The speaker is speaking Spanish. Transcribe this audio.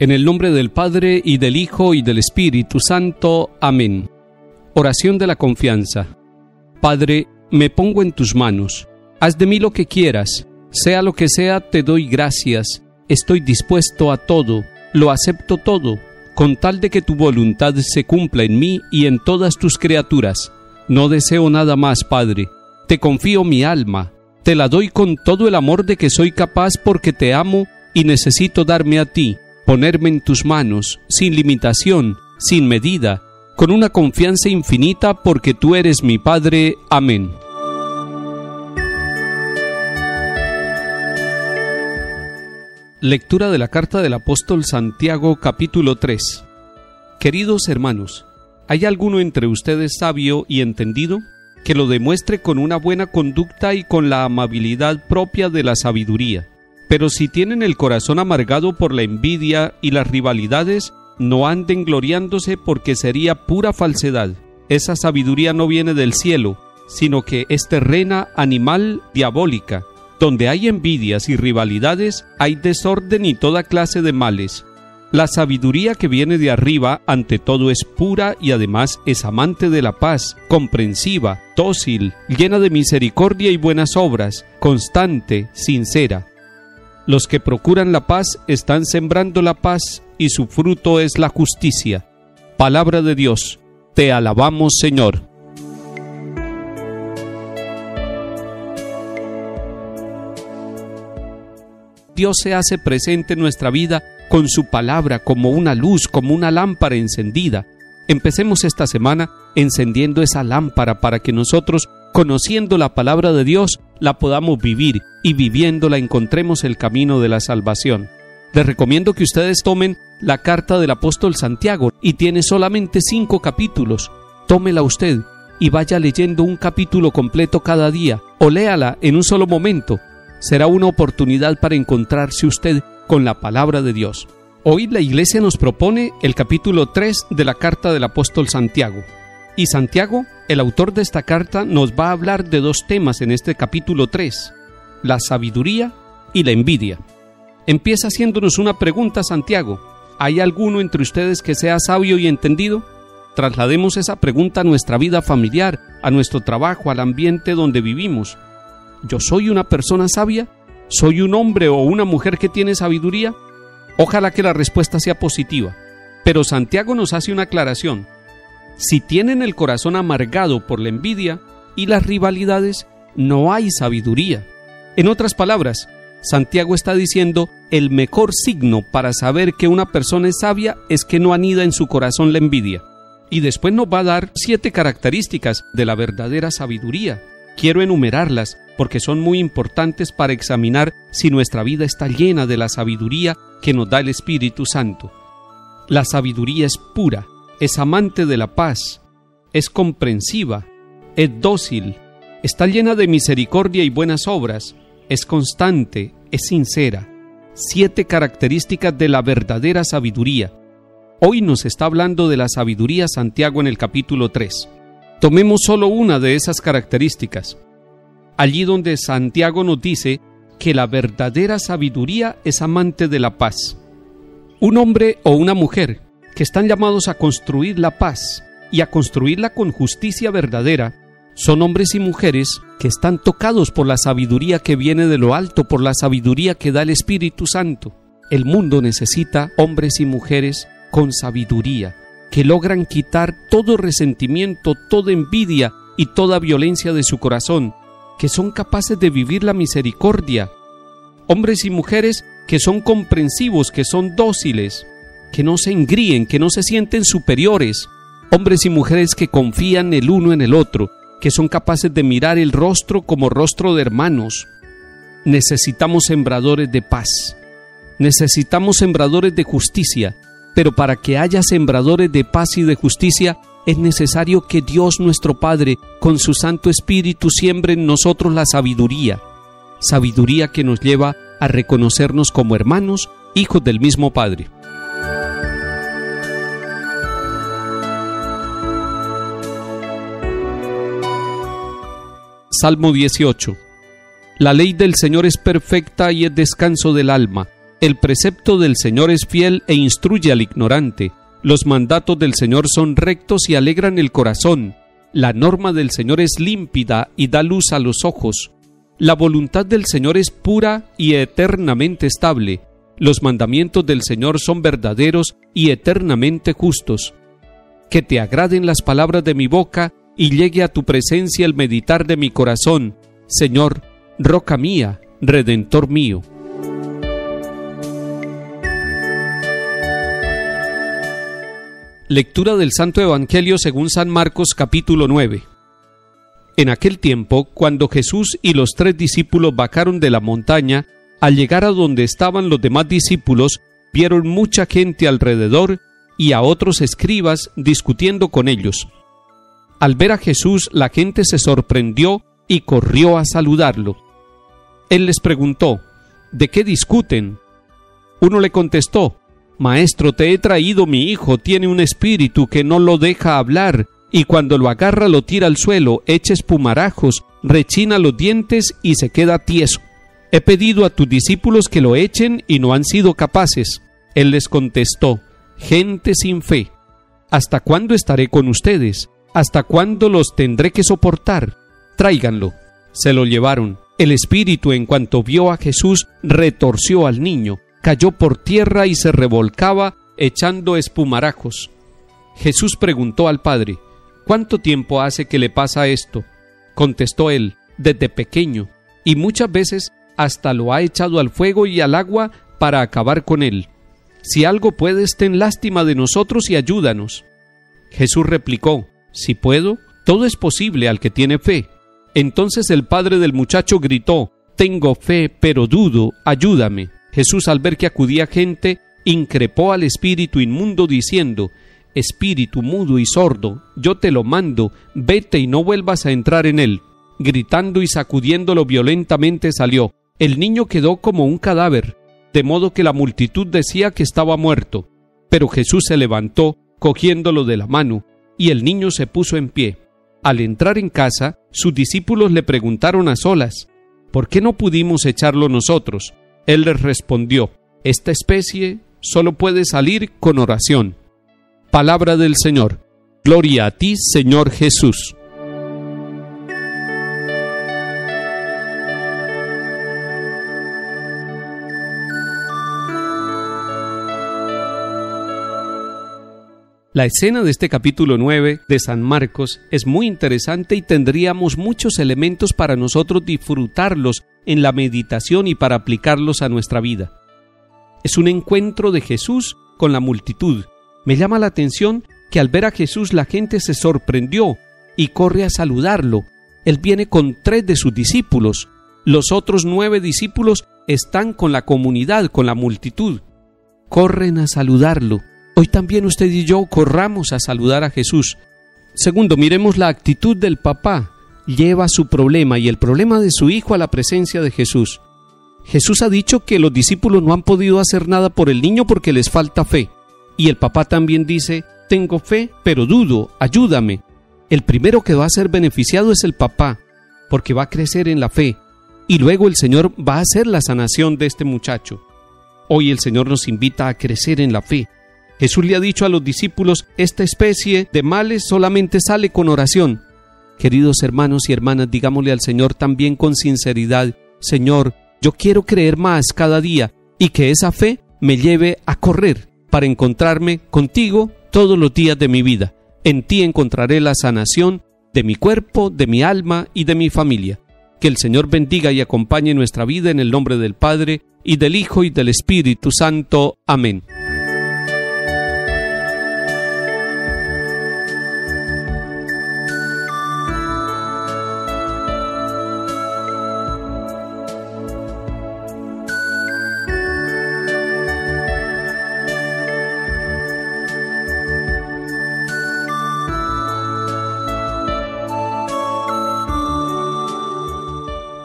En el nombre del Padre y del Hijo y del Espíritu Santo. Amén. Oración de la confianza. Padre, me pongo en tus manos. Haz de mí lo que quieras. Sea lo que sea, te doy gracias. Estoy dispuesto a todo. Lo acepto todo, con tal de que tu voluntad se cumpla en mí y en todas tus criaturas. No deseo nada más, Padre. Te confío mi alma. Te la doy con todo el amor de que soy capaz porque te amo y necesito darme a ti ponerme en tus manos, sin limitación, sin medida, con una confianza infinita porque tú eres mi Padre. Amén. Lectura de la carta del apóstol Santiago capítulo 3 Queridos hermanos, ¿hay alguno entre ustedes sabio y entendido? que lo demuestre con una buena conducta y con la amabilidad propia de la sabiduría pero si tienen el corazón amargado por la envidia y las rivalidades, no anden gloriándose porque sería pura falsedad. Esa sabiduría no viene del cielo, sino que es terrena, animal, diabólica. Donde hay envidias y rivalidades, hay desorden y toda clase de males. La sabiduría que viene de arriba ante todo es pura y además es amante de la paz, comprensiva, dócil, llena de misericordia y buenas obras, constante, sincera. Los que procuran la paz están sembrando la paz y su fruto es la justicia. Palabra de Dios, te alabamos Señor. Dios se hace presente en nuestra vida con su palabra como una luz, como una lámpara encendida. Empecemos esta semana encendiendo esa lámpara para que nosotros conociendo la palabra de Dios, la podamos vivir y viviéndola encontremos el camino de la salvación. Les recomiendo que ustedes tomen la carta del apóstol Santiago y tiene solamente cinco capítulos. Tómela usted y vaya leyendo un capítulo completo cada día o léala en un solo momento. Será una oportunidad para encontrarse usted con la palabra de Dios. Hoy la iglesia nos propone el capítulo 3 de la carta del apóstol Santiago. Y Santiago, el autor de esta carta, nos va a hablar de dos temas en este capítulo 3, la sabiduría y la envidia. Empieza haciéndonos una pregunta Santiago. ¿Hay alguno entre ustedes que sea sabio y entendido? Traslademos esa pregunta a nuestra vida familiar, a nuestro trabajo, al ambiente donde vivimos. ¿Yo soy una persona sabia? ¿Soy un hombre o una mujer que tiene sabiduría? Ojalá que la respuesta sea positiva. Pero Santiago nos hace una aclaración si tienen el corazón amargado por la envidia y las rivalidades, no hay sabiduría. En otras palabras, Santiago está diciendo el mejor signo para saber que una persona es sabia es que no anida en su corazón la envidia. Y después nos va a dar siete características de la verdadera sabiduría. Quiero enumerarlas porque son muy importantes para examinar si nuestra vida está llena de la sabiduría que nos da el Espíritu Santo. La sabiduría es pura, es amante de la paz, es comprensiva, es dócil, está llena de misericordia y buenas obras, es constante, es sincera. Siete características de la verdadera sabiduría. Hoy nos está hablando de la sabiduría Santiago en el capítulo 3. Tomemos solo una de esas características. Allí donde Santiago nos dice que la verdadera sabiduría es amante de la paz. Un hombre o una mujer que están llamados a construir la paz y a construirla con justicia verdadera, son hombres y mujeres que están tocados por la sabiduría que viene de lo alto, por la sabiduría que da el Espíritu Santo. El mundo necesita hombres y mujeres con sabiduría, que logran quitar todo resentimiento, toda envidia y toda violencia de su corazón, que son capaces de vivir la misericordia. Hombres y mujeres que son comprensivos, que son dóciles, que no se engríen, que no se sienten superiores, hombres y mujeres que confían el uno en el otro, que son capaces de mirar el rostro como rostro de hermanos. Necesitamos sembradores de paz, necesitamos sembradores de justicia, pero para que haya sembradores de paz y de justicia, es necesario que Dios nuestro Padre, con su Santo Espíritu, siembre en nosotros la sabiduría, sabiduría que nos lleva a reconocernos como hermanos, hijos del mismo Padre. Salmo 18. La ley del Señor es perfecta y es descanso del alma. El precepto del Señor es fiel e instruye al ignorante. Los mandatos del Señor son rectos y alegran el corazón. La norma del Señor es límpida y da luz a los ojos. La voluntad del Señor es pura y eternamente estable. Los mandamientos del Señor son verdaderos y eternamente justos. Que te agraden las palabras de mi boca y llegue a tu presencia el meditar de mi corazón, Señor, roca mía, redentor mío. Lectura del Santo Evangelio según San Marcos capítulo 9. En aquel tiempo, cuando Jesús y los tres discípulos bajaron de la montaña, al llegar a donde estaban los demás discípulos, vieron mucha gente alrededor y a otros escribas discutiendo con ellos. Al ver a Jesús, la gente se sorprendió y corrió a saludarlo. Él les preguntó, ¿De qué discuten? Uno le contestó, Maestro, te he traído mi hijo, tiene un espíritu que no lo deja hablar, y cuando lo agarra lo tira al suelo, echa espumarajos, rechina los dientes y se queda tieso. He pedido a tus discípulos que lo echen y no han sido capaces. Él les contestó, Gente sin fe, ¿hasta cuándo estaré con ustedes? ¿Hasta cuándo los tendré que soportar? Tráiganlo. Se lo llevaron. El espíritu, en cuanto vio a Jesús, retorció al niño cayó por tierra y se revolcaba echando espumarajos. Jesús preguntó al padre, ¿Cuánto tiempo hace que le pasa esto? Contestó él, desde pequeño, y muchas veces hasta lo ha echado al fuego y al agua para acabar con él. Si algo puedes, ten lástima de nosotros y ayúdanos. Jesús replicó, Si puedo, todo es posible al que tiene fe. Entonces el padre del muchacho gritó, Tengo fe, pero dudo, ayúdame. Jesús al ver que acudía gente, increpó al espíritu inmundo diciendo, Espíritu mudo y sordo, yo te lo mando, vete y no vuelvas a entrar en él. Gritando y sacudiéndolo violentamente salió. El niño quedó como un cadáver, de modo que la multitud decía que estaba muerto. Pero Jesús se levantó, cogiéndolo de la mano, y el niño se puso en pie. Al entrar en casa, sus discípulos le preguntaron a solas, ¿por qué no pudimos echarlo nosotros? Él les respondió, Esta especie solo puede salir con oración. Palabra del Señor. Gloria a ti, Señor Jesús. La escena de este capítulo 9 de San Marcos es muy interesante y tendríamos muchos elementos para nosotros disfrutarlos en la meditación y para aplicarlos a nuestra vida. Es un encuentro de Jesús con la multitud. Me llama la atención que al ver a Jesús la gente se sorprendió y corre a saludarlo. Él viene con tres de sus discípulos. Los otros nueve discípulos están con la comunidad, con la multitud. Corren a saludarlo. Hoy también usted y yo corramos a saludar a Jesús. Segundo, miremos la actitud del papá. Lleva su problema y el problema de su hijo a la presencia de Jesús. Jesús ha dicho que los discípulos no han podido hacer nada por el niño porque les falta fe. Y el papá también dice, tengo fe, pero dudo, ayúdame. El primero que va a ser beneficiado es el papá, porque va a crecer en la fe. Y luego el Señor va a hacer la sanación de este muchacho. Hoy el Señor nos invita a crecer en la fe, Jesús le ha dicho a los discípulos, esta especie de males solamente sale con oración. Queridos hermanos y hermanas, digámosle al Señor también con sinceridad, Señor, yo quiero creer más cada día y que esa fe me lleve a correr para encontrarme contigo todos los días de mi vida. En ti encontraré la sanación de mi cuerpo, de mi alma y de mi familia. Que el Señor bendiga y acompañe nuestra vida en el nombre del Padre, y del Hijo, y del Espíritu Santo. Amén.